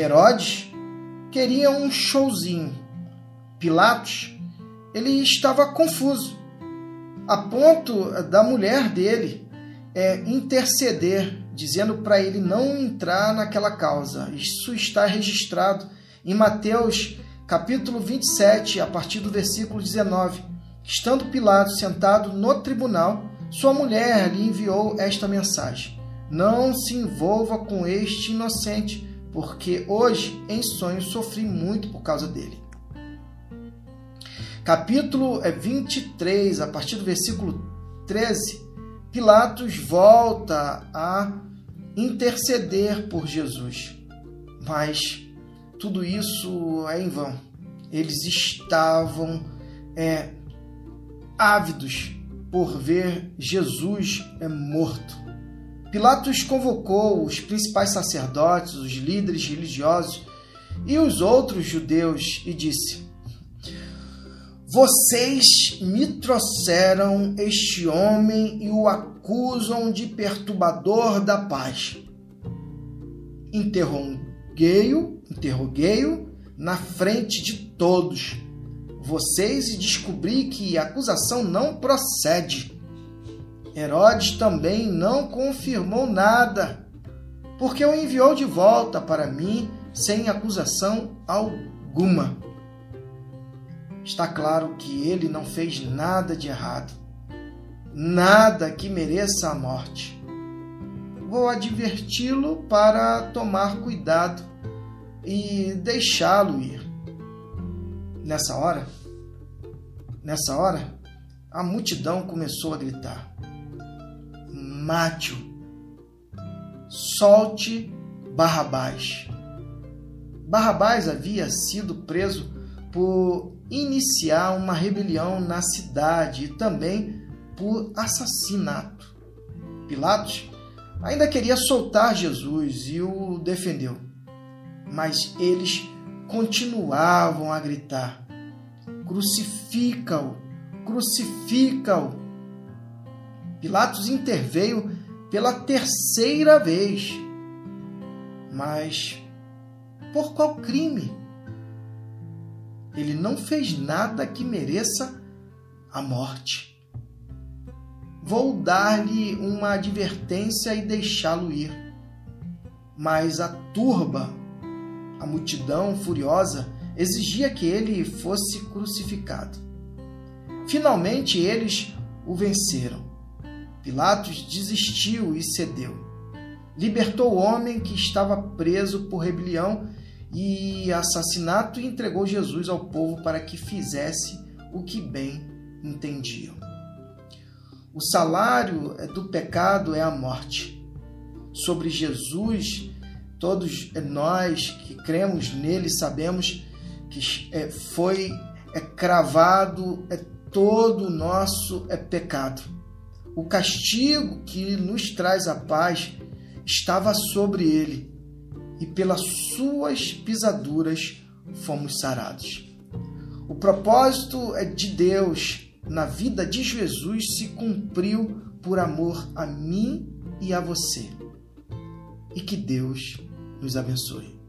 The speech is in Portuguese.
Herodes queria um showzinho. Pilatos, ele estava confuso, a ponto da mulher dele é, interceder, dizendo para ele não entrar naquela causa. Isso está registrado em Mateus capítulo 27, a partir do versículo 19. Estando Pilatos sentado no tribunal, sua mulher lhe enviou esta mensagem: Não se envolva com este inocente, porque hoje em sonho sofri muito por causa dele. Capítulo 23, a partir do versículo 13, Pilatos volta a interceder por Jesus. Mas tudo isso é em vão. Eles estavam é, ávidos por ver Jesus é morto. Pilatos convocou os principais sacerdotes, os líderes religiosos e os outros judeus e disse: Vocês me trouxeram este homem e o acusam de perturbador da paz. Interroguei-o, interroguei-o na frente de todos vocês e descobri que a acusação não procede. Herodes também não confirmou nada, porque o enviou de volta para mim sem acusação alguma. Está claro que ele não fez nada de errado, nada que mereça a morte. Vou adverti-lo para tomar cuidado e deixá-lo ir. Nessa hora, nessa hora, a multidão começou a gritar: Mate-o, solte Barrabás. Barrabás havia sido preso por iniciar uma rebelião na cidade e também por assassinato. Pilatos ainda queria soltar Jesus e o defendeu, mas eles continuavam a gritar: Crucifica-o! Crucifica-o! Pilatos interveio pela terceira vez. Mas por qual crime? Ele não fez nada que mereça a morte. Vou dar-lhe uma advertência e deixá-lo ir. Mas a turba a multidão furiosa exigia que ele fosse crucificado. Finalmente eles o venceram. Pilatos desistiu e cedeu. Libertou o homem que estava preso por rebelião e assassinato e entregou Jesus ao povo para que fizesse o que bem entendiam. O salário do pecado é a morte. Sobre Jesus Todos nós que cremos nele sabemos que é, foi cravado todo o nosso pecado. O castigo que nos traz a paz estava sobre ele, e pelas suas pisaduras fomos sarados. O propósito é de Deus na vida de Jesus se cumpriu por amor a mim e a você. E que Deus nos abençoe.